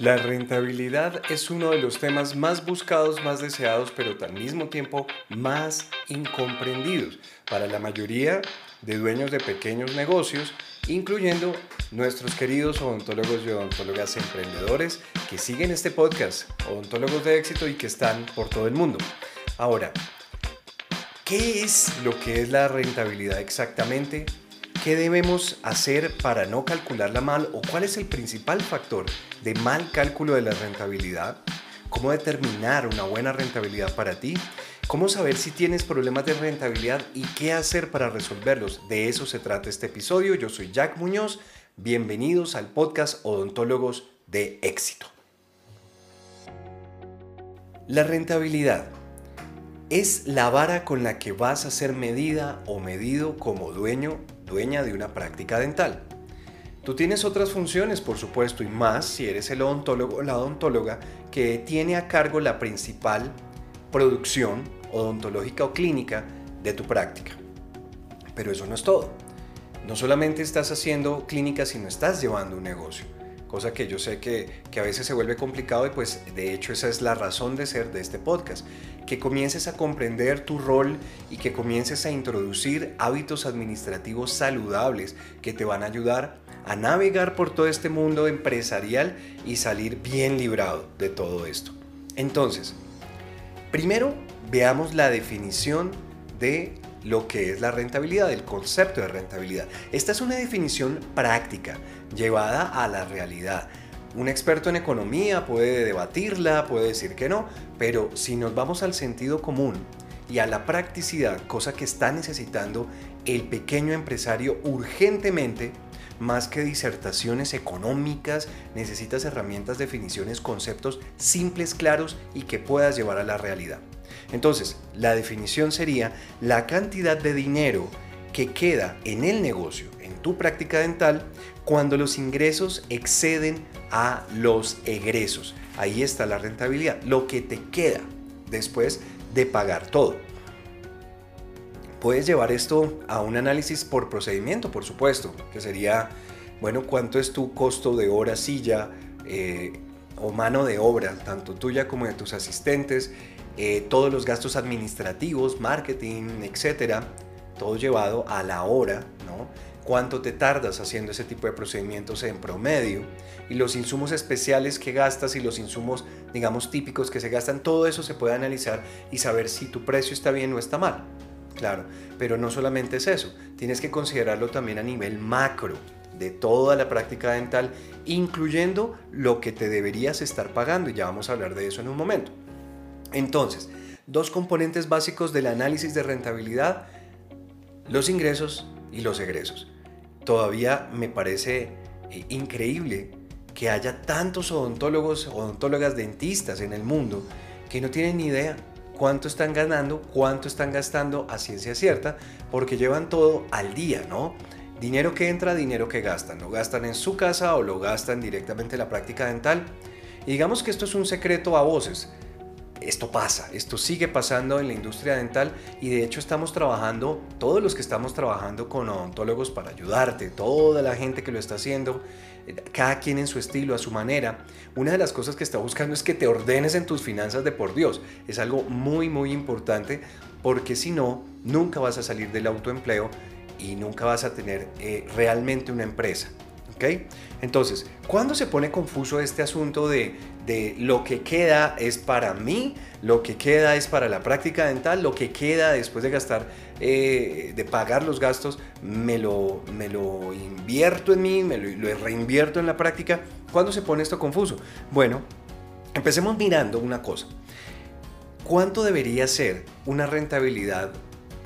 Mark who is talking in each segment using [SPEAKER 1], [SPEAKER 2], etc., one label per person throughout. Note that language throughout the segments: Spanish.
[SPEAKER 1] La rentabilidad es uno de los temas más buscados, más deseados, pero al mismo tiempo más incomprendidos para la mayoría de dueños de pequeños negocios, incluyendo nuestros queridos odontólogos y odontólogas emprendedores que siguen este podcast, odontólogos de éxito y que están por todo el mundo. Ahora, ¿qué es lo que es la rentabilidad exactamente? ¿Qué debemos hacer para no calcularla mal o cuál es el principal factor de mal cálculo de la rentabilidad? ¿Cómo determinar una buena rentabilidad para ti? ¿Cómo saber si tienes problemas de rentabilidad y qué hacer para resolverlos? De eso se trata este episodio. Yo soy Jack Muñoz. Bienvenidos al podcast Odontólogos de Éxito. La rentabilidad es la vara con la que vas a ser medida o medido como dueño dueña de una práctica dental. Tú tienes otras funciones, por supuesto, y más si eres el odontólogo o la odontóloga que tiene a cargo la principal producción odontológica o clínica de tu práctica. Pero eso no es todo. No solamente estás haciendo clínica, sino estás llevando un negocio cosa que yo sé que, a veces se vuelve complicado y pues de hecho esa es la razón de ser de este podcast, que comiences a comprender tu rol y que comiences a introducir hábitos administrativos saludables que te van a ayudar a navegar por todo este mundo empresarial y salir bien librado de todo esto. Entonces, primero veamos la definición de lo que es la rentabilidad, el concepto de rentabilidad. Esta es una definición práctica, llevada a la realidad. Un experto en economía puede debatirla, puede decir que no, pero si nos vamos al sentido común y a la practicidad, cosa que está necesitando el pequeño empresario urgentemente, más que disertaciones económicas, necesitas herramientas, definiciones, conceptos simples, claros y que puedas llevar a la realidad. Entonces, la definición sería la cantidad de dinero que queda en el negocio, en tu práctica dental, cuando los ingresos exceden a los egresos. Ahí está la rentabilidad, lo que te queda después de pagar todo. Puedes llevar esto a un análisis por procedimiento, por supuesto, que sería, bueno, cuánto es tu costo de hora silla eh, o mano de obra, tanto tuya como de tus asistentes, eh, todos los gastos administrativos, marketing, etcétera, todo llevado a la hora, ¿no? Cuánto te tardas haciendo ese tipo de procedimientos en promedio y los insumos especiales que gastas y los insumos, digamos, típicos que se gastan, todo eso se puede analizar y saber si tu precio está bien o está mal. Claro, pero no solamente es eso, tienes que considerarlo también a nivel macro de toda la práctica dental, incluyendo lo que te deberías estar pagando y ya vamos a hablar de eso en un momento. Entonces, dos componentes básicos del análisis de rentabilidad, los ingresos y los egresos. Todavía me parece eh, increíble que haya tantos odontólogos, odontólogas, dentistas en el mundo que no tienen ni idea cuánto están ganando, cuánto están gastando a ciencia cierta, porque llevan todo al día, ¿no? Dinero que entra, dinero que gastan. Lo gastan en su casa o lo gastan directamente en la práctica dental. Y digamos que esto es un secreto a voces esto pasa, esto sigue pasando en la industria dental y de hecho estamos trabajando, todos los que estamos trabajando con odontólogos para ayudarte, toda la gente que lo está haciendo, cada quien en su estilo, a su manera. Una de las cosas que está buscando es que te ordenes en tus finanzas de por Dios. Es algo muy, muy importante porque si no, nunca vas a salir del autoempleo y nunca vas a tener eh, realmente una empresa. Entonces, ¿cuándo se pone confuso este asunto de, lo que queda es para mí, lo que queda es para la práctica dental, lo que queda después de gastar, eh, de pagar los gastos, me lo, me lo invierto en mí, me lo, reinvierto en la práctica? ¿Cuándo se pone esto confuso? Bueno, empecemos mirando una cosa. ¿Cuánto debería ser una rentabilidad,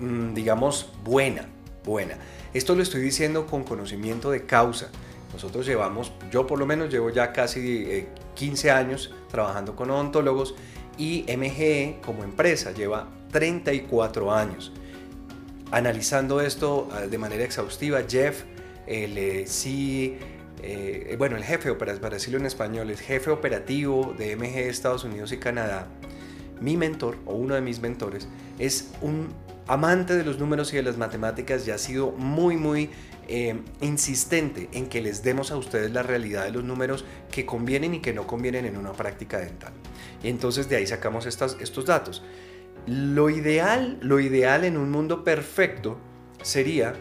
[SPEAKER 1] mm, digamos, buena? Buena. Esto lo estoy diciendo con conocimiento de causa. Nosotros llevamos, yo por lo menos llevo ya casi 15 eh, años trabajando con odontólogos y MGE como empresa lleva 34 años. Analizando esto ah, de manera exhaustiva, Jeff, el eh, sí, eh, bueno, el jefe, para decirlo en español, el jefe operativo de MGE Estados Unidos y Canadá, mi mentor o uno de mis mentores, es un amante de los números y de las matemáticas y ha sido muy, muy eh, insistente en que les demos a ustedes la realidad de los números que convienen y que no convienen en una práctica dental. Y entonces de ahí sacamos estos datos. Lo ideal, lo ideal en un mundo perfecto sería,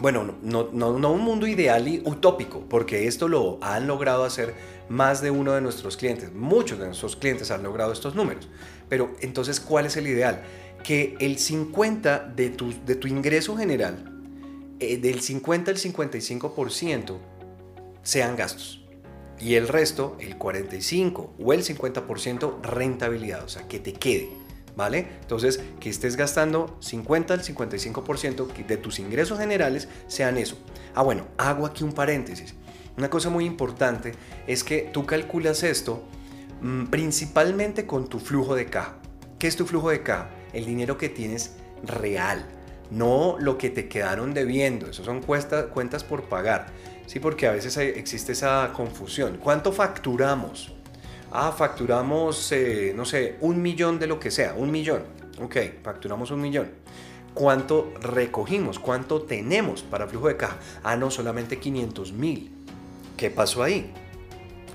[SPEAKER 1] bueno, no, no, no un mundo ideal y utópico, porque esto lo han logrado hacer más de uno de nuestros clientes, muchos de nuestros clientes han logrado estos números. Pero entonces, ¿cuál es el ideal? Que el 50 de tu, de tu ingreso general eh, del 50 al 55% sean gastos. Y el resto, el 45 o el 50% rentabilidad, o sea, que te quede. ¿Vale? Entonces, que estés gastando 50 al 55% de tus ingresos generales sean eso. Ah, bueno, hago aquí un paréntesis. Una cosa muy importante es que tú calculas esto mm, principalmente con tu flujo de caja. ¿Qué es tu flujo de caja? El dinero que tienes real no lo que te quedaron debiendo, eso son cuentas por pagar, ¿sí? Porque a veces existe esa confusión. ¿Cuánto facturamos? Ah, facturamos, eh, no sé, un millón de lo que sea, un millón. Ok, facturamos un millón. ¿Cuánto recogimos? ¿Cuánto tenemos para flujo de caja? Ah, no, solamente 500 mil. ¿Qué pasó ahí?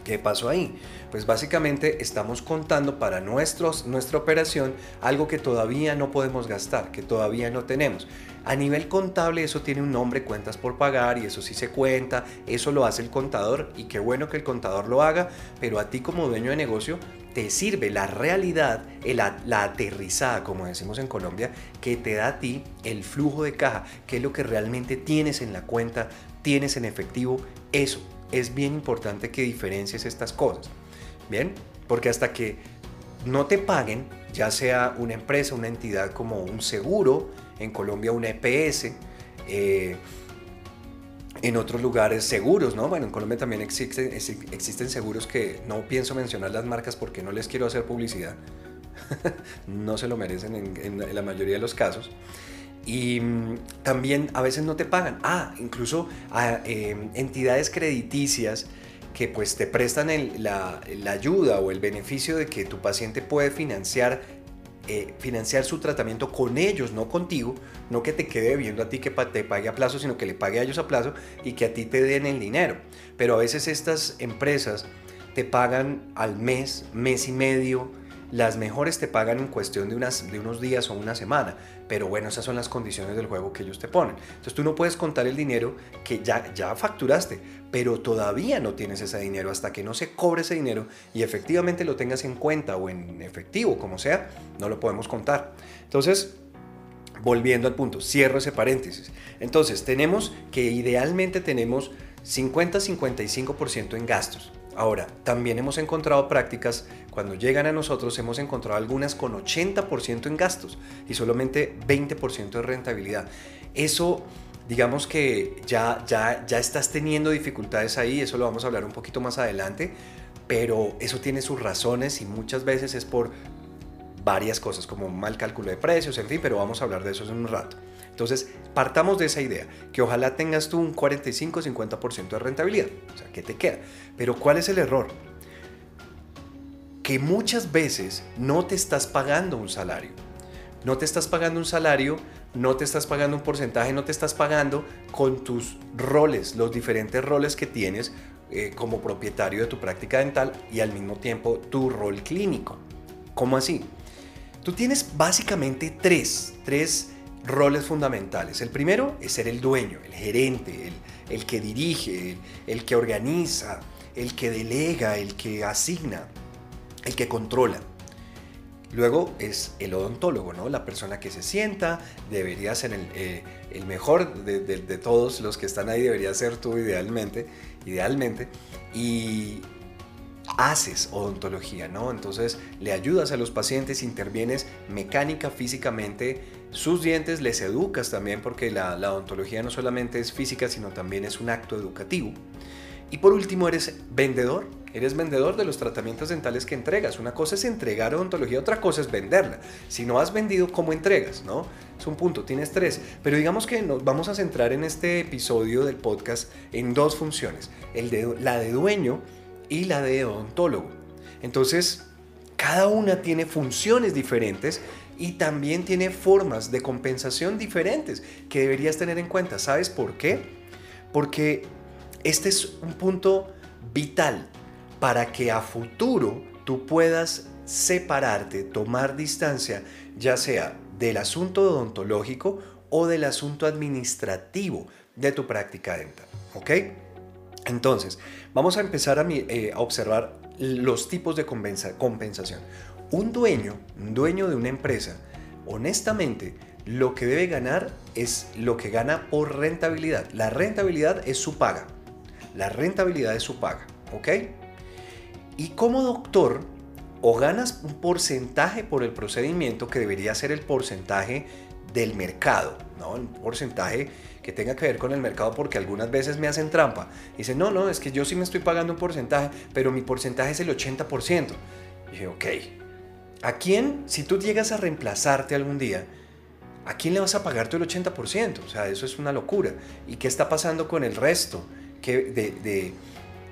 [SPEAKER 1] ¿Qué pasó ahí? Pues básicamente estamos contando para nuestros, nuestra operación algo que todavía no podemos gastar, que todavía no tenemos. A nivel contable eso tiene un nombre, cuentas por pagar y eso sí se cuenta, eso lo hace el contador y qué bueno que el contador lo haga, pero a ti como dueño de negocio te sirve la realidad, la, la, aterrizada, como decimos en Colombia, que te da a ti el flujo de caja, que es lo que realmente tienes en la cuenta, tienes en efectivo, eso. Es bien importante que diferencies estas cosas. Bien, porque hasta que no te paguen, ya sea una empresa, una entidad como un seguro, en Colombia un EPS, eh, en otros lugares seguros, ¿no? Bueno, en Colombia también existen, existen seguros que no pienso mencionar las marcas porque no les quiero hacer publicidad. no se lo merecen en, la mayoría de los casos. Y mm, también a veces no te pagan. Ah, incluso a, eh, entidades crediticias que pues te prestan la, ayuda o el beneficio de que tu paciente puede financiar, eh, financiar su tratamiento con ellos, no contigo, no que te quede viendo a ti que te pague a plazo, sino que le pague a ellos a plazo y que a ti te den el dinero. Pero a veces estas empresas te pagan al mes, mes y medio, las mejores te pagan en cuestión de, unas, de unos días o una semana, pero bueno, esas son las condiciones del juego que ellos te ponen. Entonces tú no puedes contar el dinero que ya, ya facturaste, pero todavía no tienes ese dinero hasta que no se cobre ese dinero y efectivamente lo tengas en cuenta o en efectivo, como sea, no lo podemos contar. Entonces, volviendo al punto, cierro ese paréntesis. Entonces, tenemos que idealmente tenemos 50-55% en gastos. Ahora, también hemos encontrado prácticas, cuando llegan a nosotros hemos encontrado algunas con 80% en gastos y solamente 20% de rentabilidad. Eso, digamos que ya, ya, ya estás teniendo dificultades ahí, eso lo vamos a hablar un poquito más adelante, pero eso tiene sus razones y muchas veces es por varias cosas, como mal cálculo de precios, en fin, pero vamos a hablar de eso en un rato. Entonces, partamos de esa idea, que ojalá tengas tú un 45-50% de rentabilidad, o sea, ¿qué te queda? Pero ¿cuál es el error? Que muchas veces no te estás pagando un salario. No te estás pagando un salario, no te estás pagando un porcentaje, no te estás pagando con tus roles, los diferentes roles que tienes eh, como propietario de tu práctica dental y al mismo tiempo tu rol clínico. ¿Cómo así? Tú tienes básicamente tres, tres roles fundamentales. El primero es ser el dueño, el gerente, el, que dirige, el, que organiza, el que delega, el que asigna, el que controla. Luego es el odontólogo, ¿no? La persona que se sienta, debería ser el, eh, mejor de, de, todos los que están ahí, debería ser tú idealmente, idealmente. Y haces odontología, ¿no? Entonces le ayudas a los pacientes, intervienes mecánica, físicamente, sus dientes, les educas también, porque la, odontología no solamente es física, sino también es un acto educativo. Y por último, eres vendedor. Eres vendedor de los tratamientos dentales que entregas. Una cosa es entregar odontología, otra cosa es venderla. Si no has vendido, ¿cómo entregas? ¿No? Es un punto, tienes tres. Pero digamos que nos vamos a centrar en este episodio del podcast en dos funciones. El de, la de dueño y la de odontólogo. Entonces, cada una tiene funciones diferentes y también tiene formas de compensación diferentes que deberías tener en cuenta. ¿Sabes por qué? Porque este es un punto vital para que a futuro tú puedas separarte, tomar distancia, ya sea del asunto odontológico o del asunto administrativo de tu práctica dental. ¿Ok? Entonces, vamos a empezar a, eh, observar los tipos de compensación. Un dueño, un dueño de una empresa, honestamente, lo que debe ganar es lo que gana por rentabilidad. La rentabilidad es su paga. La rentabilidad es su paga, ¿ok? Y como doctor, o ganas un porcentaje por el procedimiento que debería ser el porcentaje del mercado, ¿no? Un porcentaje que tenga que ver con el mercado porque algunas veces me hacen trampa. Dicen, no, no, es que yo sí me estoy pagando un porcentaje, pero mi porcentaje es el 80%. Y dije, ok, ¿a quién, si tú llegas a reemplazarte algún día, ¿a quién le vas a pagar tú el 80%? O sea, eso es una locura. ¿Y qué está pasando con el resto de,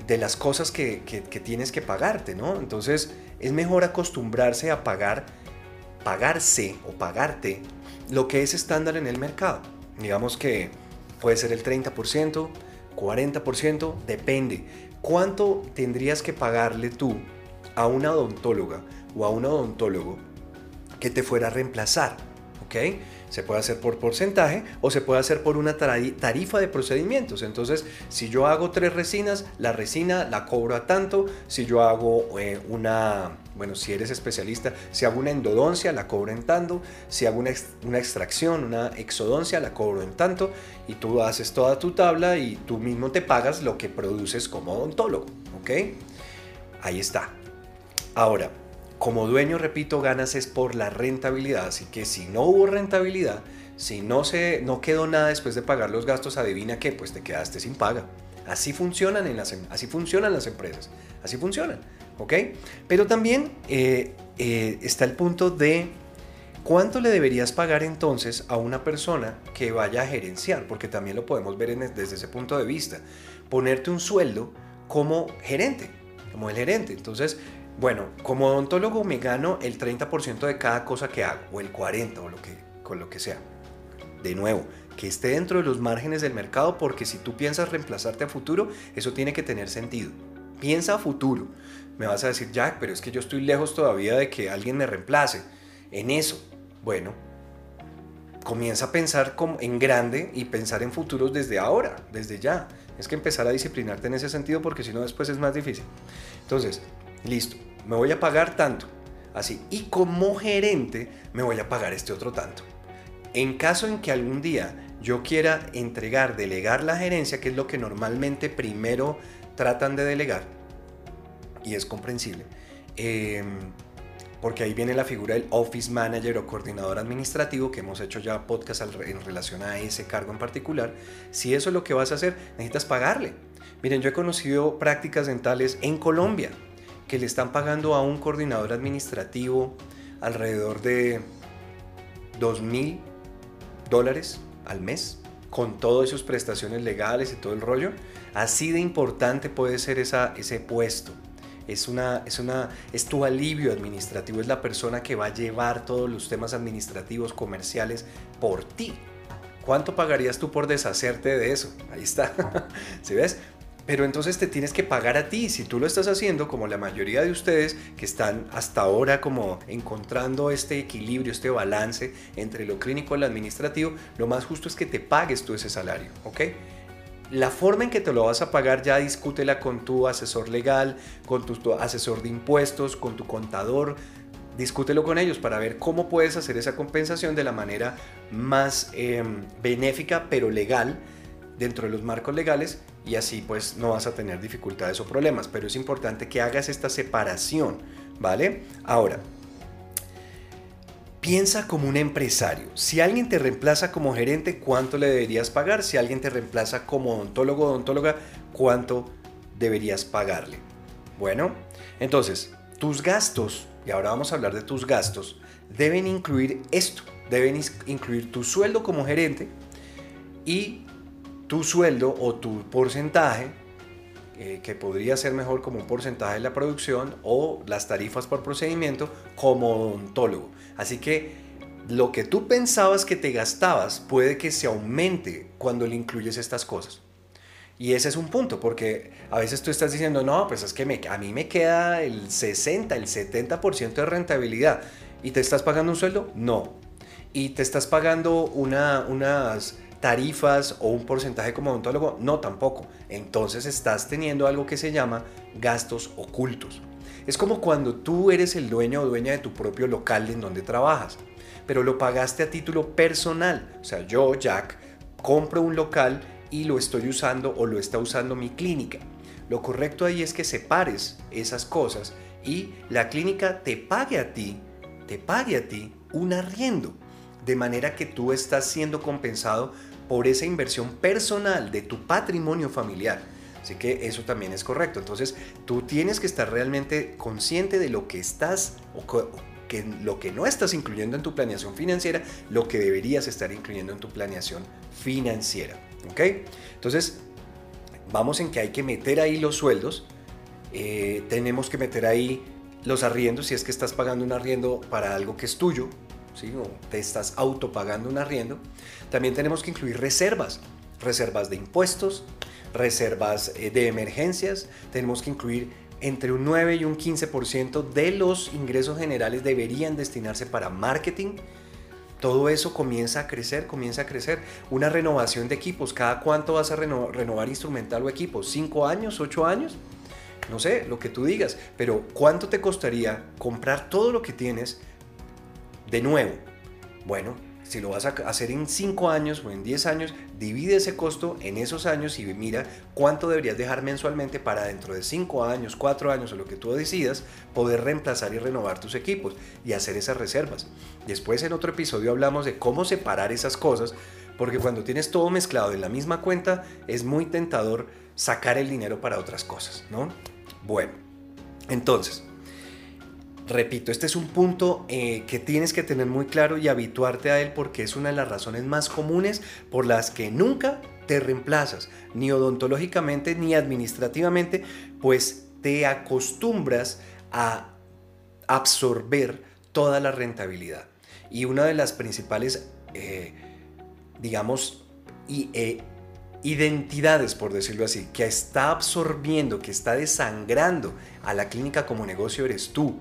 [SPEAKER 1] de, las cosas que, que, tienes que pagarte, ¿no? Entonces, es mejor acostumbrarse a pagar, pagarse o pagarte lo que es estándar en el mercado. Digamos que puede ser el 30%, 40%, depende. ¿Cuánto tendrías que pagarle tú a una odontóloga o a un odontólogo que te fuera a reemplazar? ¿Ok? Se puede hacer por porcentaje o se puede hacer por una tarifa de procedimientos. Entonces, si yo hago tres resinas, la resina la cobro a tanto. Si yo hago eh, una, bueno, si eres especialista, si hago una endodoncia, la cobro en tanto. Si hago una, una extracción, una exodoncia, la cobro en tanto. Y tú haces toda tu tabla y tú mismo te pagas lo que produces como odontólogo. ¿Ok? Ahí está. Ahora, como dueño, repito, ganas es por la rentabilidad. Así que si no hubo rentabilidad, si no, se, no quedó nada después de pagar los gastos, adivina qué, pues te quedaste sin paga. Así funcionan, en las, em, así funcionan las empresas. Así funcionan. ¿Ok? Pero también eh, eh, está el punto de cuánto le deberías pagar entonces a una persona que vaya a gerenciar, porque también lo podemos ver desde ese punto de vista. Ponerte un sueldo como gerente, como el gerente. Entonces, bueno, como odontólogo me gano el 30% de cada cosa que hago, o el 40% o lo que, con lo que sea. De nuevo, que esté dentro de los márgenes del mercado, porque si tú piensas reemplazarte a futuro, eso tiene que tener sentido. Piensa a futuro. Me vas a decir, Jack, pero es que yo estoy lejos todavía de que alguien me reemplace. En eso, bueno, comienza a pensar en grande y pensar en futuros desde ahora, desde ya. Es que empezar a disciplinarte en ese sentido porque si no después es más difícil. Entonces, listo me voy a pagar tanto. Así. Y como gerente me voy a pagar este otro tanto. En caso en que algún día yo quiera entregar, delegar la gerencia, que es lo que normalmente primero tratan de delegar, y es comprensible, em, porque ahí viene la figura del office manager o coordinador administrativo, que hemos hecho ya podcast en relación a ese cargo en particular, si eso es lo que vas a hacer, necesitas pagarle. Miren, yo he conocido prácticas dentales en Colombia, que le están pagando a un coordinador administrativo alrededor de 2 mil dólares al mes, con todas sus prestaciones legales y todo el rollo. Así de importante puede ser esa, ese puesto. Es, una, es, una, es tu alivio administrativo, es la persona que va a llevar todos los temas administrativos, comerciales por ti. ¿Cuánto pagarías tú por deshacerte de eso? Ahí está. ¿Sí ves? Pero entonces te tienes que pagar a ti. Si tú lo estás haciendo, como la mayoría de ustedes que están hasta ahora como encontrando este equilibrio, este balance entre lo clínico y lo administrativo, lo más justo es que te pagues tú ese salario, ¿ok? La forma en que te lo vas a pagar ya discútela con tu asesor legal, con tu, asesor de impuestos, con tu contador, discútelo con ellos para ver cómo puedes hacer esa compensación de la manera más em, benéfica pero legal dentro de los marcos legales y así pues no vas a tener dificultades o problemas, pero es importante que hagas esta separación, ¿vale? Ahora, piensa como un empresario. Si alguien te reemplaza como gerente, ¿cuánto le deberías pagar? Si alguien te reemplaza como odontólogo o odontóloga, ¿cuánto deberías pagarle? Bueno, entonces, tus gastos, y ahora vamos a hablar de tus gastos, deben incluir esto, deben incluir tu sueldo como gerente y tu sueldo o tu porcentaje, eh, que podría ser mejor como un porcentaje de la producción, o las tarifas por procedimiento como odontólogo. Así que lo que tú pensabas que te gastabas puede que se aumente cuando le incluyes estas cosas. Y ese es un punto, porque a veces tú estás diciendo, no, pues es que a mí me queda el 60, el 70% de rentabilidad. ¿Y te estás pagando un sueldo? No. ¿Y te estás pagando una, unas tarifas o un porcentaje como odontólogo? No, tampoco. Entonces estás teniendo algo que se llama gastos ocultos. Es como cuando tú eres el dueño o dueña de tu propio local en donde trabajas, pero lo pagaste a título personal. O sea, yo, Jack, compro un local y lo estoy usando o lo está usando mi clínica. Lo correcto ahí es que separes esas cosas y la clínica te pague a ti, te pague a ti un arriendo, de manera que tú estás siendo compensado por esa inversión personal de tu patrimonio familiar. Así que eso también es correcto. Entonces, tú tienes que estar realmente consciente de lo que estás o que lo que no estás incluyendo en tu planeación financiera, lo que deberías estar incluyendo en tu planeación financiera. ¿Ok? Entonces, vamos en que hay que meter ahí los sueldos, eh, tenemos que meter ahí los arriendos, si es que estás pagando un arriendo para algo que es tuyo, ¿sí? o te estás autopagando un arriendo. También tenemos que incluir reservas, reservas de impuestos, reservas eh, de emergencias, tenemos que incluir entre un 9 y un 15% de los ingresos generales deberían destinarse para marketing, todo eso comienza a crecer, comienza a crecer. Una renovación de equipos, ¿cada cuánto vas a renovar instrumental o equipos? ¿Cinco años? ¿Ocho años? No sé, lo que tú digas, pero ¿cuánto te costaría comprar todo lo que tienes de nuevo? Bueno, si lo vas a hacer en 5 años o en 10 años, divide ese costo en esos años y mira cuánto deberías dejar mensualmente para dentro de 5 años, 4 años o lo que tú decidas, poder reemplazar y renovar tus equipos y hacer esas reservas. Después en otro episodio hablamos de cómo separar esas cosas, porque cuando tienes todo mezclado en la misma cuenta es muy tentador sacar el dinero para otras cosas, ¿no? Bueno, entonces, repito, este es un punto eh, que tienes que tener muy claro y habituarte a él porque es una de las razones más comunes por las que nunca te reemplazas, ni odontológicamente ni administrativamente, pues te acostumbras a absorber toda la rentabilidad. Y una de las principales, eh, digamos, eh, identidades, por decirlo así, que está absorbiendo, que está desangrando a la clínica como negocio eres tú.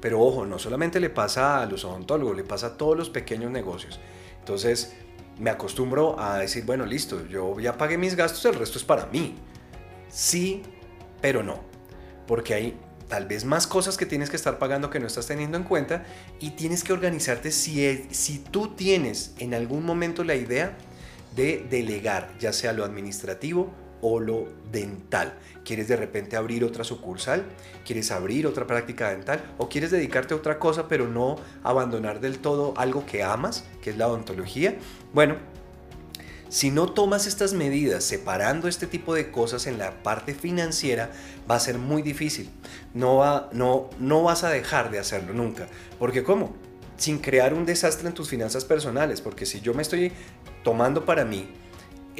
[SPEAKER 1] Pero ojo, no solamente le pasa a los odontólogos, le pasa a todos los pequeños negocios. Entonces, me acostumbro a decir, bueno, listo, yo ya pagué mis gastos, el resto es para mí. Sí, pero no. Porque hay tal vez más cosas que tienes que estar pagando que no estás teniendo en cuenta y tienes que organizarte si, si tú tienes en algún momento la idea de delegar, ya sea lo administrativo o lo dental. ¿Quieres de repente abrir otra sucursal? ¿Quieres abrir otra práctica dental? ¿O quieres dedicarte a otra cosa pero no abandonar del todo algo que amas, que es la odontología? Bueno, si no tomas estas medidas separando este tipo de cosas en la parte financiera, va a ser muy difícil. No, va, no, no vas a dejar de hacerlo nunca. Porque ¿cómo? Sin crear un desastre en tus finanzas personales. Porque si yo me estoy tomando para mí,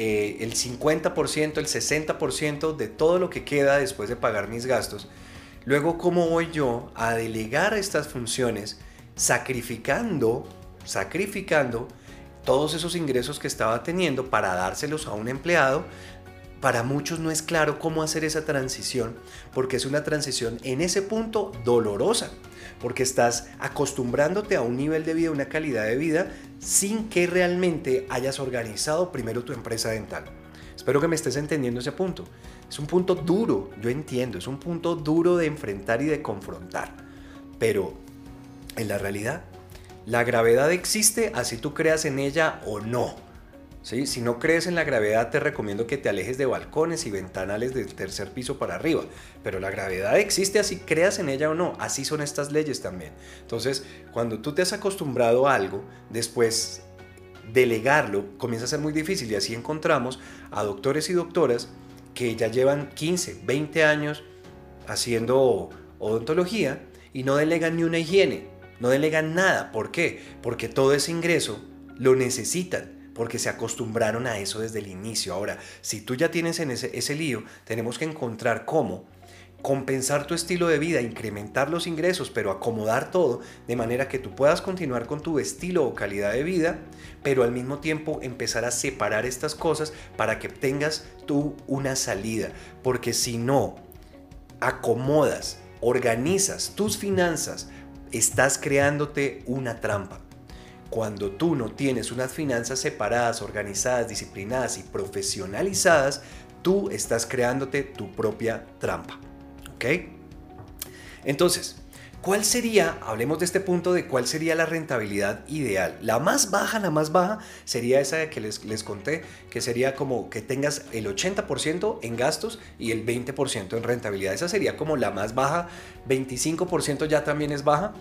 [SPEAKER 1] eh, el 50%, el 60% de todo lo que queda después de pagar mis gastos. Luego, ¿cómo voy yo a delegar estas funciones sacrificando, sacrificando todos esos ingresos que estaba teniendo para dárselos a un empleado? Para muchos no es claro cómo hacer esa transición, porque es una transición en ese punto dolorosa porque estás acostumbrándote a un nivel de vida, una calidad de vida, sin que realmente hayas organizado primero tu empresa dental. Espero que me estés entendiendo ese punto. Es un punto duro, yo entiendo, es un punto duro de enfrentar y de confrontar. Pero en la realidad, la gravedad existe así tú creas en ella o no. Si no crees en la gravedad, te recomiendo que te alejes de balcones y ventanales del tercer piso para arriba. Pero la gravedad existe así, creas en ella o no. Así son estas leyes también. Entonces, cuando tú te has acostumbrado a algo, después delegarlo comienza a ser muy difícil. Y así encontramos a doctores y doctoras que ya llevan 15, 20 años haciendo odontología y no delegan ni una higiene. No delegan nada. ¿Por qué? Porque todo ese ingreso lo necesitan porque se acostumbraron a eso desde el inicio. Ahora, si tú ya tienes en ese, ese lío, tenemos que encontrar cómo compensar tu estilo de vida, incrementar los ingresos, pero acomodar todo de manera que tú puedas continuar con tu estilo o calidad de vida, pero al mismo tiempo empezar a separar estas cosas para que tengas tú una salida. Porque si no acomodas, organizas tus finanzas, estás creándote una trampa. Cuando tú no tienes unas finanzas separadas, organizadas, disciplinadas y profesionalizadas, tú estás creándote tu propia trampa. ¿Ok? Entonces, ¿cuál sería, hablemos de este punto de cuál sería la rentabilidad ideal? La más baja, la más baja sería esa que les, les conté, que sería como que tengas el 80% en gastos y el 20% en rentabilidad. Esa sería como la más baja, 25% ya también es baja.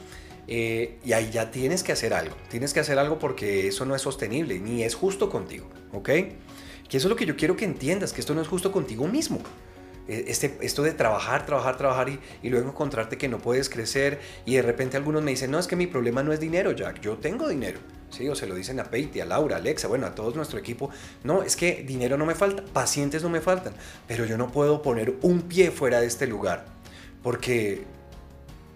[SPEAKER 1] Eh, y ahí ya tienes que hacer algo. Tienes que hacer algo porque eso no es sostenible, ni es justo contigo. ¿Ok? Que eso es lo que yo quiero que entiendas, que esto no es justo contigo mismo. Eh, este, esto de trabajar, trabajar, trabajar y, luego encontrarte que no puedes crecer y de repente algunos me dicen, no, es que mi problema no es dinero, Jack, yo tengo dinero. Sí, o se lo dicen a Peiti, a Laura, a Alexa, bueno, a todo nuestro equipo. No, es que dinero no me falta, pacientes no me faltan, pero yo no puedo poner un pie fuera de este lugar porque,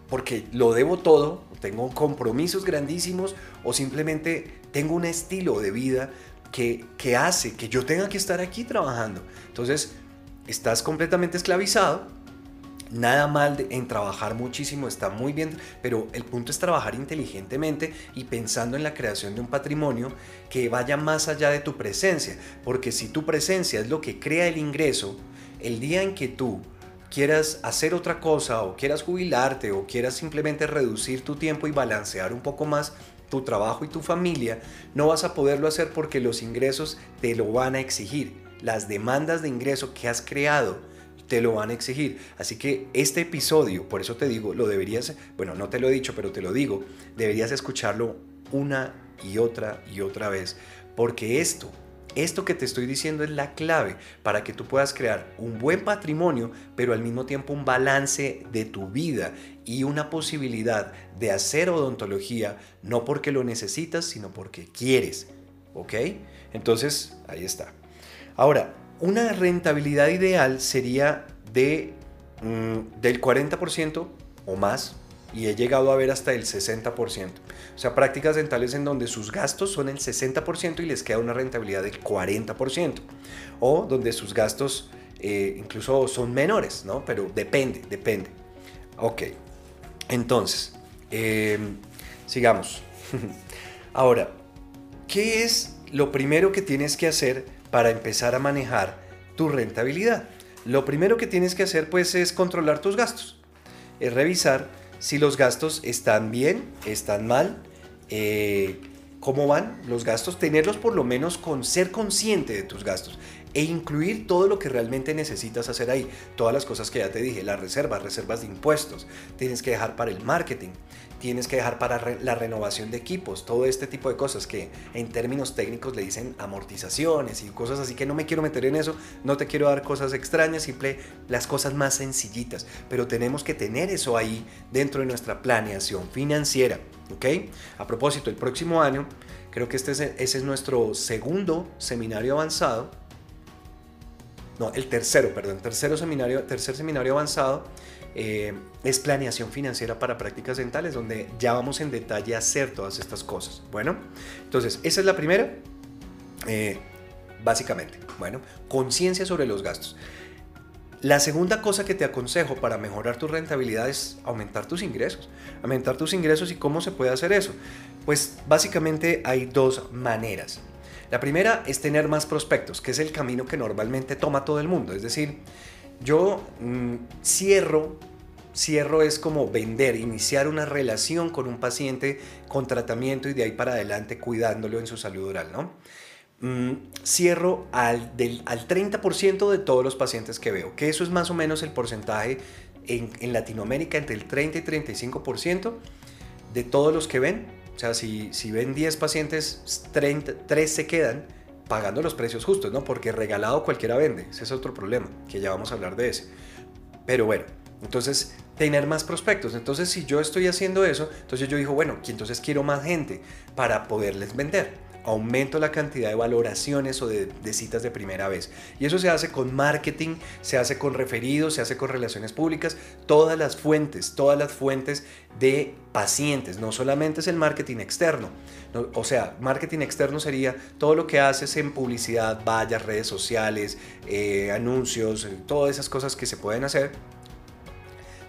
[SPEAKER 1] porque lo debo todo, tengo compromisos grandísimos o simplemente tengo un estilo de vida que, que hace que yo tenga que estar aquí trabajando. Entonces, estás completamente esclavizado. Nada mal en trabajar muchísimo, está muy bien, pero el punto es trabajar inteligentemente y pensando en la creación de un patrimonio que vaya más allá de tu presencia, porque si tu presencia es lo que crea el ingreso, el día en que tú quieras hacer otra cosa o quieras jubilarte o quieras simplemente reducir tu tiempo y balancear un poco más tu trabajo y tu familia, no vas a poderlo hacer porque los ingresos te lo van a exigir las demandas de ingreso que has creado te lo van a exigir. Así que este episodio, por eso te digo, lo deberías, bueno, no te lo he dicho, pero te lo digo, deberías escucharlo una y otra y otra vez, porque esto, esto que te estoy diciendo es la clave para que tú puedas crear un buen patrimonio, pero al mismo tiempo un balance de tu vida y una posibilidad de hacer odontología, no porque lo necesitas, sino porque quieres. ¿Ok? Entonces, ahí está. Ahora, una rentabilidad ideal sería de, mm, del 40% o más y he llegado a ver hasta el 60%. O sea, prácticas dentales en donde sus gastos son el 60% y les queda una rentabilidad del 40%. O donde sus gastos eh, incluso son menores, ¿no? Pero depende, depende. Ok, entonces, em, sigamos. Ahora, ¿qué es lo primero que tienes que hacer para empezar a manejar tu rentabilidad. Lo primero que tienes que hacer pues es controlar tus gastos. Es revisar si los gastos están bien, están mal, eh, cómo van los gastos, tenerlos por lo menos con ser consciente de tus gastos e incluir todo lo que realmente necesitas hacer ahí. Todas las cosas que ya te dije, las reservas, reservas de impuestos, tienes que dejar para el marketing, tienes que dejar para la renovación de equipos, todo este tipo de cosas que en términos técnicos le dicen amortizaciones y cosas así que no me quiero meter en eso, no te quiero dar cosas extrañas, simple las cosas más sencillitas, pero tenemos que tener eso ahí dentro de nuestra planeación financiera, ¿ok? A propósito, el próximo año, creo que este ese es nuestro segundo seminario avanzado, no, el tercero, perdón, tercero seminario, tercer seminario avanzado eh, es planeación financiera para prácticas dentales, donde ya vamos en detalle a hacer todas estas cosas. Bueno, entonces, esa es la primera, eh, básicamente. Bueno, conciencia sobre los gastos. La segunda cosa que te aconsejo para mejorar tu rentabilidad es aumentar tus ingresos. Aumentar tus ingresos y cómo se puede hacer eso. Pues básicamente hay dos maneras. La primera es tener más prospectos, que es el camino que normalmente toma todo el mundo. Es decir, yo mm, cierro, cierro es como vender, iniciar una relación con un paciente con tratamiento y de ahí para adelante cuidándolo en su salud oral, ¿no? Mm, cierro al, al 30% de todos los pacientes que veo, que eso es más o menos el porcentaje en, en Latinoamérica entre el 30 y 35% de todos los que ven. O sea, si, si ven 10 pacientes, 30, 3 se quedan pagando los precios justos, ¿no? Porque regalado cualquiera vende, ese es otro problema, que ya vamos a hablar de ese. Pero bueno, entonces tener más prospectos. Entonces si yo estoy haciendo eso, entonces yo digo, bueno, entonces quiero más gente para poderles vender. Aumento la cantidad de valoraciones o de, citas de primera vez. Y eso se hace con marketing, se hace con referidos, se hace con relaciones públicas, todas las fuentes, todas las fuentes de pacientes, no solamente es el marketing externo. o sea, marketing externo sería todo lo que haces en publicidad, vallas, redes sociales, eh, anuncios, eh, todas esas cosas que se pueden hacer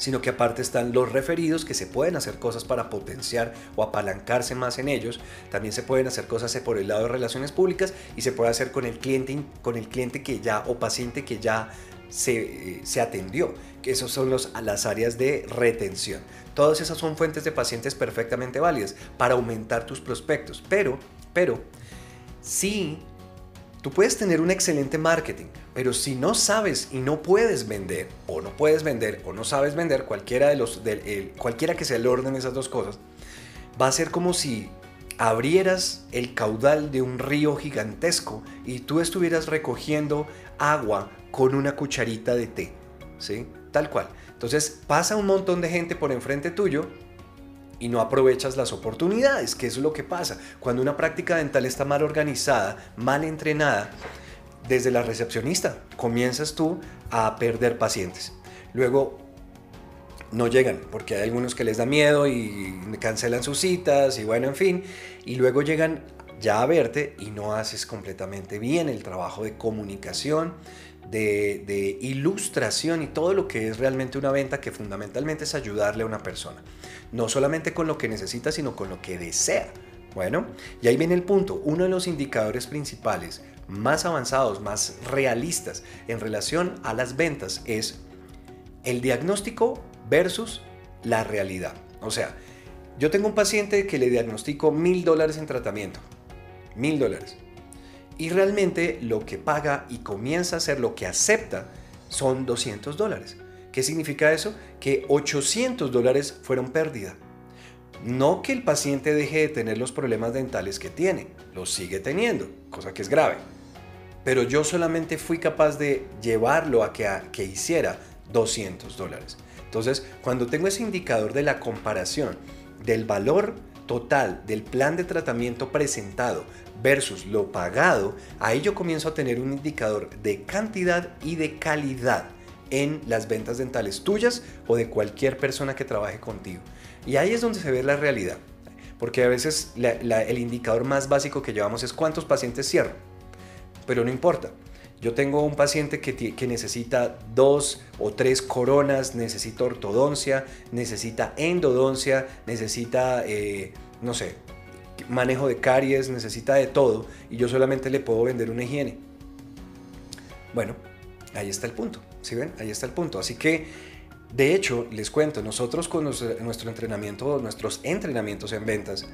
[SPEAKER 1] sino que aparte están los referidos que se pueden hacer cosas para potenciar o apalancarse más en ellos. También se pueden hacer cosas por el lado de relaciones públicas y se puede hacer con el cliente, con el cliente que ya o paciente que ya se, se atendió. Que esos son los, las áreas de retención. Todas esas son fuentes de pacientes perfectamente válidas para aumentar tus prospectos. Pero, pero, sí Tú puedes tener un excelente marketing, pero si no sabes y no puedes vender, o no puedes vender, o no sabes vender, cualquiera, de los, cualquiera que sea el orden de esas dos cosas, va a ser como si abrieras el caudal de un río gigantesco y tú estuvieras recogiendo agua con una cucharita de té, ¿sí? Tal cual. Entonces pasa un montón de gente por enfrente tuyo y no aprovechas las oportunidades, que es lo que pasa. Cuando una práctica dental está mal organizada, mal entrenada, desde la recepcionista comienzas tú a perder pacientes. Luego no llegan, porque hay algunos que les da miedo y cancelan sus citas y bueno, en fin, y luego llegan ya a verte y no haces completamente bien el trabajo de comunicación, de, de, ilustración y todo lo que es realmente una venta que fundamentalmente es ayudarle a una persona no solamente con lo que necesita, sino con lo que desea. Bueno, y ahí viene el punto. Uno de los indicadores principales más avanzados, más realistas en relación a las ventas es el diagnóstico versus la realidad. O sea, yo tengo un paciente que le diagnostico mil dólares en tratamiento. Mil dólares. Y realmente lo que paga y comienza a hacer, lo que acepta, son 200 dólares. ¿Qué significa eso? Que 800 dólares fueron pérdida. No que el paciente deje de tener los problemas dentales que tiene, los sigue teniendo, cosa que es grave. Pero yo solamente fui capaz de llevarlo a que, que hiciera 200 dólares. Entonces, cuando tengo ese indicador de la comparación del valor total del plan de tratamiento presentado versus lo pagado, ahí yo comienzo a tener un indicador de cantidad y de calidad en las ventas dentales tuyas o de cualquier persona que trabaje contigo. Y ahí es donde se ve la realidad. Porque a veces el indicador más básico que llevamos es cuántos pacientes cierro. Pero no importa. Yo tengo un paciente que, que, necesita dos o tres coronas, necesita ortodoncia, necesita endodoncia, necesita, eh, no sé, manejo de caries, necesita de todo. Y yo solamente le puedo vender una higiene. Bueno, ahí está el punto. ¿Sí ven? Ahí está el punto. Así que, de hecho, les cuento, nosotros con nuestro entrenamiento, nuestros entrenamientos en ventas,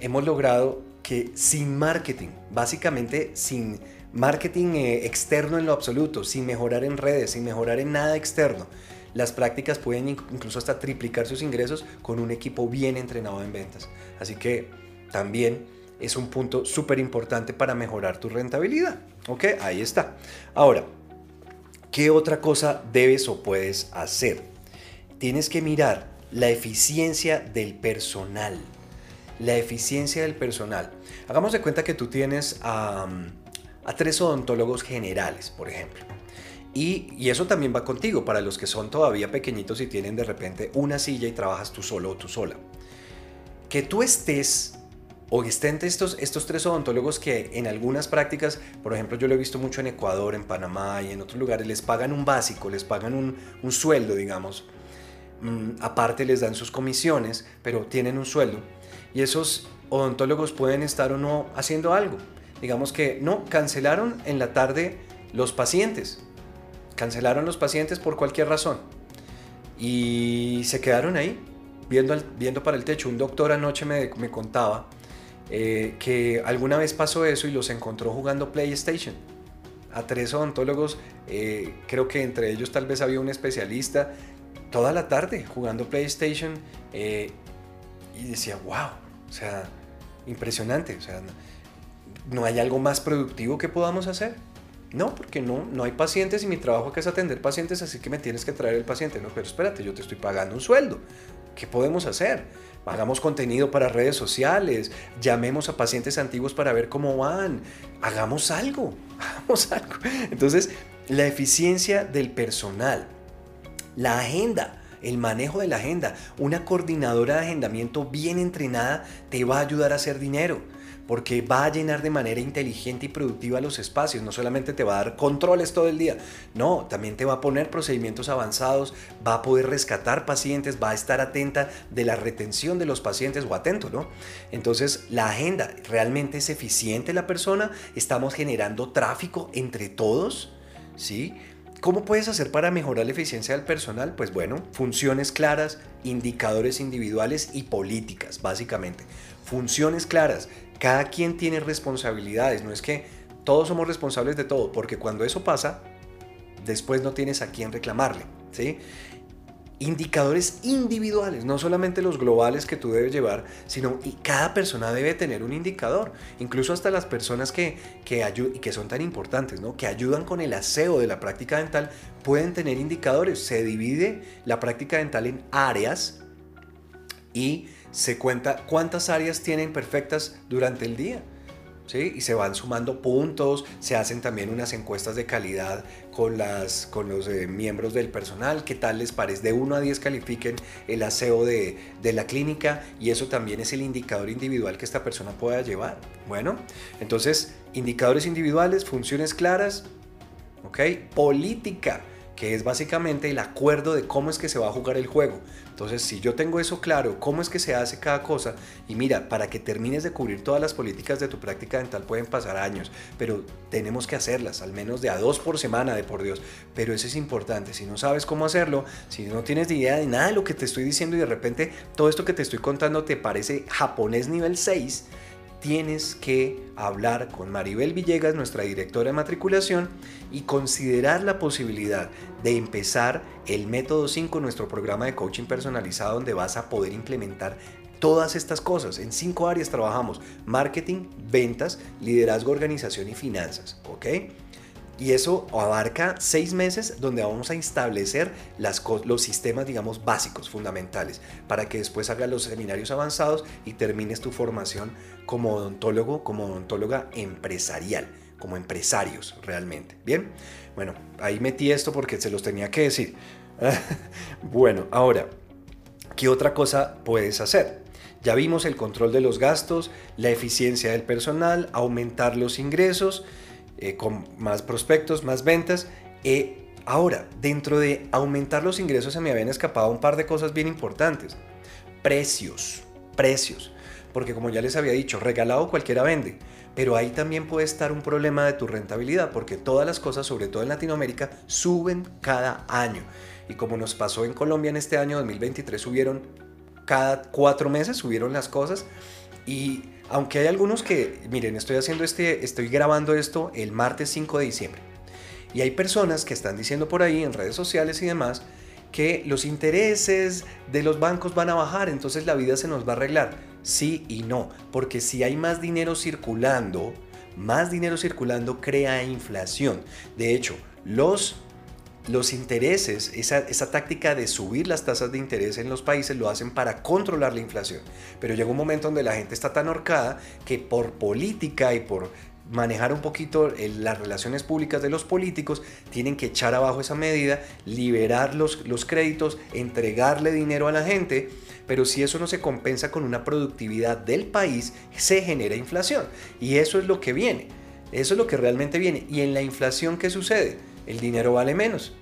[SPEAKER 1] hemos logrado que sin marketing, básicamente sin marketing eh, externo en lo absoluto, sin mejorar en redes, sin mejorar en nada externo, las prácticas pueden incluso hasta triplicar sus ingresos con un equipo bien entrenado en ventas. Así que también es un punto súper importante para mejorar tu rentabilidad. ¿Ok? Ahí está. Ahora, ¿Qué otra cosa debes o puedes hacer? Tienes que mirar la eficiencia del personal. La eficiencia del personal. Hagamos de cuenta que tú tienes a, tres odontólogos generales, por ejemplo. Y, y, eso también va contigo para los que son todavía pequeñitos y tienen de repente una silla y trabajas tú solo o tú sola. Que tú estés o estén estos, estos tres odontólogos que en algunas prácticas, por ejemplo, yo lo he visto mucho en Ecuador, en Panamá y en otros lugares, les pagan un básico, les pagan un, un sueldo, digamos. Mm, aparte les dan sus comisiones, pero tienen un sueldo. Y esos odontólogos pueden estar o no haciendo algo. Digamos que no, cancelaron en la tarde los pacientes. Cancelaron los pacientes por cualquier razón. Y se quedaron ahí, viendo, viendo para el techo. Un doctor anoche me, me contaba eh, que alguna vez pasó eso y los encontró jugando PlayStation. A tres odontólogos, eh, creo que entre ellos tal vez había un especialista, toda la tarde jugando PlayStation eh, y decía, wow, o sea, impresionante, o sea, no hay algo más productivo que podamos hacer. No, porque no, no hay pacientes y mi trabajo es atender pacientes, así que me tienes que traer el paciente. No, pero espérate, yo te estoy pagando un sueldo. ¿qué podemos hacer? Hagamos contenido para redes sociales, llamemos a pacientes antiguos para ver cómo van, hagamos algo, hagamos algo. Entonces, la eficiencia del personal, la agenda, el manejo de la agenda, una coordinadora de agendamiento bien entrenada te va a ayudar a hacer dinero porque va a llenar de manera inteligente y productiva los espacios. No solamente te va a dar controles todo el día, no, también te va a poner procedimientos avanzados, va a poder rescatar pacientes, va a estar atenta de la retención de los pacientes o atento, ¿no? Entonces, la agenda realmente es eficiente la persona, estamos generando tráfico entre todos, ¿sí? ¿Cómo puedes hacer para mejorar la eficiencia del personal? Pues bueno, funciones claras, indicadores individuales y políticas, básicamente. Funciones claras, cada quien tiene responsabilidades, no es que todos somos responsables de todo, porque cuando eso pasa, después no tienes a quién reclamarle, ¿sí? Indicadores individuales, no solamente los globales que tú debes llevar, sino y cada persona debe tener un indicador, incluso hasta las personas que, que, que son tan importantes, ¿no? que ayudan con el aseo de la práctica dental, pueden tener indicadores. Se divide la práctica dental en áreas y se cuenta cuántas áreas tienen perfectas durante el día. ¿Sí? Y se van sumando puntos, se hacen también unas encuestas de calidad con, las, con los eh, miembros del personal, qué tal les parece, de 1 a 10 califiquen el aseo de, de, la clínica y eso también es el indicador individual que esta persona pueda llevar. Bueno, entonces, indicadores individuales, funciones claras, ¿ok? Política que es básicamente el acuerdo de cómo es que se va a jugar el juego. Entonces, si yo tengo eso claro, cómo es que se hace cada cosa, y mira, para que termines de cubrir todas las políticas de tu práctica dental pueden pasar años, pero tenemos que hacerlas, al menos de a dos por semana, de por Dios. Pero eso es importante, si no sabes cómo hacerlo, si no tienes idea de nada de lo que te estoy diciendo y de repente todo esto que te estoy contando te parece japonés nivel 6, tienes que hablar con Maribel Villegas, nuestra directora de matriculación, y considerar la posibilidad de empezar el método 5, nuestro programa de coaching personalizado, donde vas a poder implementar todas estas cosas. En cinco áreas trabajamos, marketing, ventas, liderazgo, organización y finanzas. Y eso abarca seis meses donde vamos a establecer los sistemas, digamos, básicos, fundamentales, para que después hagas los seminarios avanzados y termines tu formación como odontólogo, como odontóloga empresarial, como empresarios realmente. Bien, bueno, ahí metí esto porque se los tenía que decir. bueno, ahora, ¿qué otra cosa puedes hacer? Ya vimos el control de los gastos, la eficiencia del personal, aumentar los ingresos, eh, con más prospectos, más ventas. Eh, ahora, dentro de aumentar los ingresos se me habían escapado un par de cosas bien importantes. Precios, precios. Porque como ya les había dicho, regalado cualquiera vende. Pero ahí también puede estar un problema de tu rentabilidad, porque todas las cosas, sobre todo en Latinoamérica, suben cada año. Y como nos pasó en Colombia en este año 2023, subieron cada cuatro meses, subieron las cosas. Y aunque hay algunos que, miren, estoy haciendo este, estoy grabando esto el martes 5 de diciembre. Y hay personas que están diciendo por ahí en redes sociales y demás que los intereses de los bancos van a bajar, entonces la vida se nos va a arreglar. Sí y no, porque si hay más dinero circulando, más dinero circulando crea inflación. De hecho, los los intereses, esa, táctica de subir las tasas de interés en los países lo hacen para controlar la inflación. Pero llega un momento donde la gente está tan horcada que por política y por manejar un poquito las relaciones públicas de los políticos, tienen que echar abajo esa medida, liberar los, los créditos, entregarle dinero a la gente, pero si eso no se compensa con una productividad del país, se genera inflación. Y eso es lo que viene, eso es lo que realmente viene. Y en la inflación, ¿qué sucede? El dinero vale menos.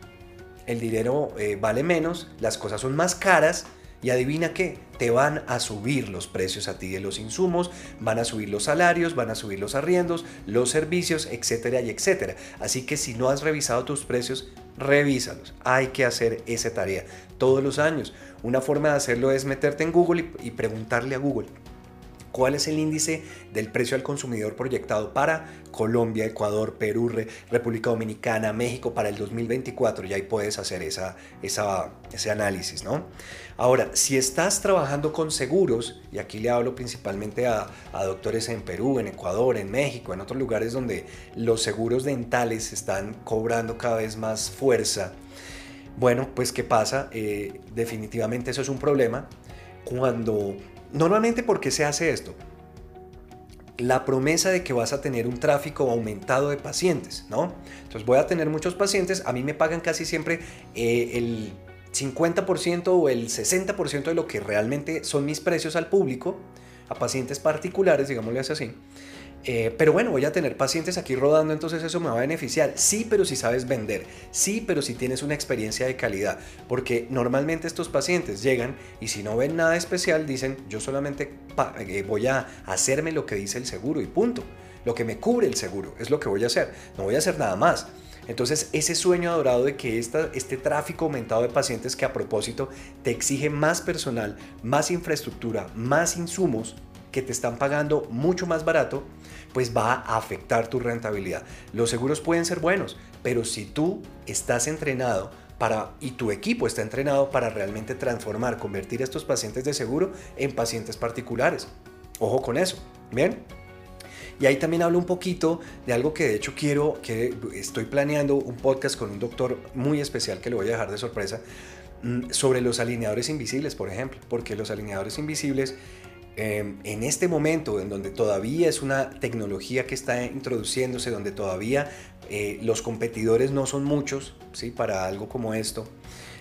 [SPEAKER 1] El dinero eh, vale menos, las cosas son más caras y adivina qué, te van a subir los precios a ti de los insumos, van a subir los salarios, van a subir los arriendos, los servicios, etcétera y etcétera. Así que si no has revisado tus precios, revísalos. Hay que hacer esa tarea todos los años. Una forma de hacerlo es meterte en Google y preguntarle a Google, cuál es el índice del precio al consumidor proyectado para Colombia, Ecuador, Perú, República Dominicana, México para el 2024 y ahí puedes hacer esa, ese análisis, ¿no? Ahora, si estás trabajando con seguros, y aquí le hablo principalmente a, a doctores en Perú, en Ecuador, en México, en otros lugares donde los seguros dentales están cobrando cada vez más fuerza, Bueno, pues ¿qué pasa? Eh, definitivamente eso es un problema cuando... Normalmente, ¿por qué se hace esto? la promesa de que vas a tener un tráfico aumentado de pacientes, ¿no? Entonces voy a tener muchos pacientes, a mí me pagan casi siempre eh, el 50% o el 60% de lo que realmente son mis precios al público, a pacientes particulares, digámosle así. Eh, pero bueno, voy a tener pacientes aquí rodando, entonces eso me va a beneficiar. Sí, pero si sabes vender. Sí, pero si tienes una experiencia de calidad. Porque normalmente estos pacientes llegan y si no ven nada especial, dicen, yo solamente eh, voy a hacerme lo que dice el seguro y punto. Lo que me cubre el seguro es lo que voy a hacer. No voy a hacer nada más. Entonces, ese sueño adorado de que este tráfico aumentado de pacientes que a propósito te exige más personal, más infraestructura, más insumos, que te están pagando mucho más barato, pues va a afectar tu rentabilidad. Los seguros pueden ser buenos, pero si tú estás entrenado para, y tu equipo está entrenado para realmente transformar, convertir a estos pacientes de seguro en pacientes particulares. Ojo con eso, ¿bien? Y ahí también hablo un poquito de algo que de hecho quiero, que estoy planeando un podcast con un doctor muy especial que lo voy a dejar de sorpresa, mm, sobre los alineadores invisibles, por ejemplo, porque los alineadores invisibles Em, en este momento, en donde todavía es una tecnología que está introduciéndose, donde todavía eh, los competidores no son muchos ¿sí? para algo como esto,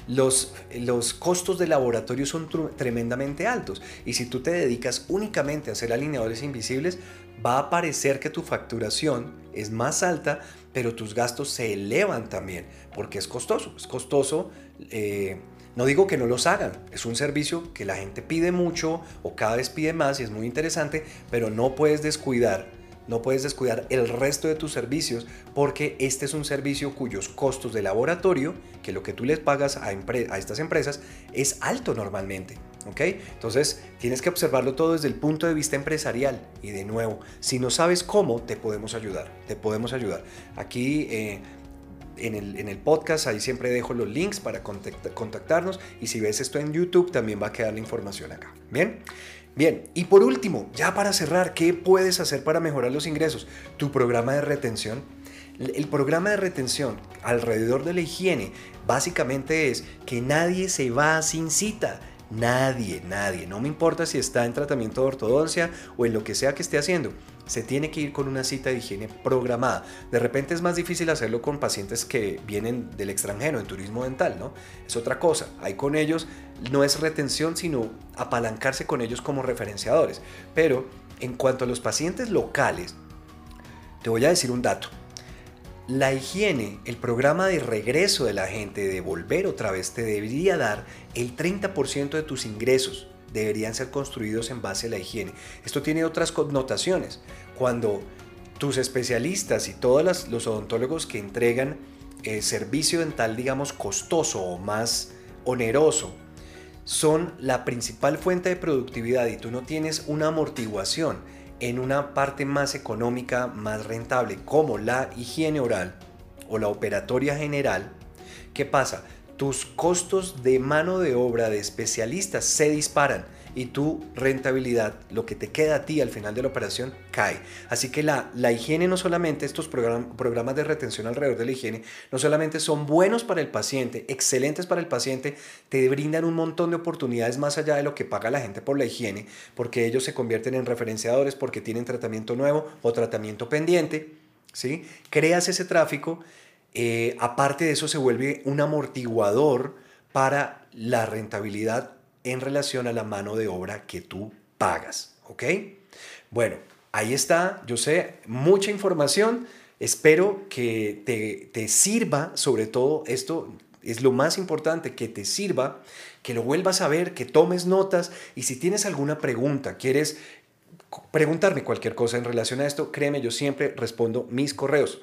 [SPEAKER 1] los, los costos de laboratorio son tremendamente altos. Y si tú te dedicas únicamente a hacer alineadores invisibles, va a parecer que tu facturación es más alta, pero tus gastos se elevan también, porque es costoso. Es costoso. Eh, no digo que no los hagan, es un servicio que la gente pide mucho o cada vez pide más y es muy interesante, pero no puedes descuidar, no puedes descuidar el resto de tus servicios porque este es un servicio cuyos costos de laboratorio, que lo que tú les pagas a, estas empresas, es alto normalmente. ¿ok? Entonces tienes que observarlo todo desde el punto de vista empresarial y de nuevo, si no sabes cómo, te podemos ayudar, te podemos ayudar. Aquí... Eh, en el, podcast, ahí siempre dejo los links para contactarnos y si ves esto en YouTube también va a quedar la información acá. Bien, bien, y por último, ya para cerrar, ¿qué puedes hacer para mejorar los ingresos? Tu programa de retención. El programa de retención alrededor de la higiene básicamente es que nadie se va sin cita. Nadie, nadie. No me importa si está en tratamiento de ortodoncia o en lo que sea que esté haciendo se tiene que ir con una cita de higiene programada. De repente es más difícil hacerlo con pacientes que vienen del extranjero, en turismo dental, ¿no? Es otra cosa. Ahí con ellos no es retención, sino apalancarse con ellos como referenciadores. Pero en cuanto a los pacientes locales, te voy a decir un dato. La higiene, el programa de regreso de la gente, de volver otra vez, te debería dar el 30% de tus ingresos deberían ser construidos en base a la higiene. Esto tiene otras connotaciones. Cuando tus especialistas y todos los odontólogos que entregan eh, servicio dental, digamos, costoso o más oneroso, son la principal fuente de productividad y tú no tienes una amortiguación en una parte más económica, más rentable, como la higiene oral o la operatoria general, ¿qué pasa? Tus costos de mano de obra de especialistas se disparan y tu rentabilidad, lo que te queda a ti al final de la operación, cae. Así que la, la higiene no solamente, estos programas de retención alrededor de la higiene, no solamente son buenos para el paciente, excelentes para el paciente, te brindan un montón de oportunidades más allá de lo que paga la gente por la higiene, porque ellos se convierten en referenciadores porque tienen tratamiento nuevo o tratamiento pendiente. ¿sí? Creas ese tráfico eh, aparte de eso se vuelve un amortiguador para la rentabilidad en relación a la mano de obra que tú pagas. ¿Ok? Bueno, ahí está, yo sé, mucha información. Espero que te, te sirva, sobre todo esto es lo más importante, que te sirva, que lo vuelvas a ver, que tomes notas y si tienes alguna pregunta, quieres preguntarme cualquier cosa en relación a esto, créeme, yo siempre respondo mis correos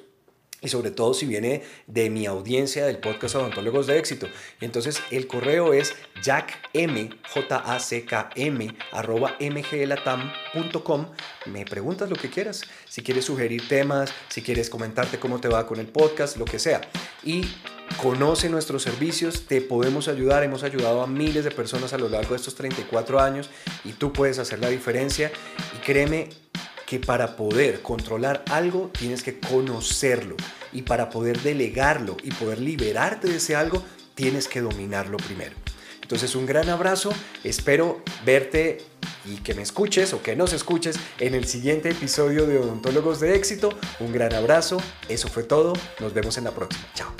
[SPEAKER 1] y sobre todo si viene de mi audiencia del podcast Odontólogos de Éxito. Y entonces el correo es jackm, j a c k m arroba mglatam.com. Me preguntas lo que quieras, si quieres sugerir temas, si quieres comentarte cómo te va con el podcast, lo que sea. Y conoce nuestros servicios, te podemos ayudar, hemos ayudado a miles de personas a lo largo de estos 34 años y tú puedes hacer la diferencia y créeme que para poder controlar algo tienes que conocerlo y para poder delegarlo y poder liberarte de ese algo tienes que dominarlo primero. Entonces un gran abrazo, espero verte y que me escuches o que nos escuches en el siguiente episodio de Odontólogos de Éxito. Un gran abrazo, eso fue todo, nos vemos en la próxima, chao.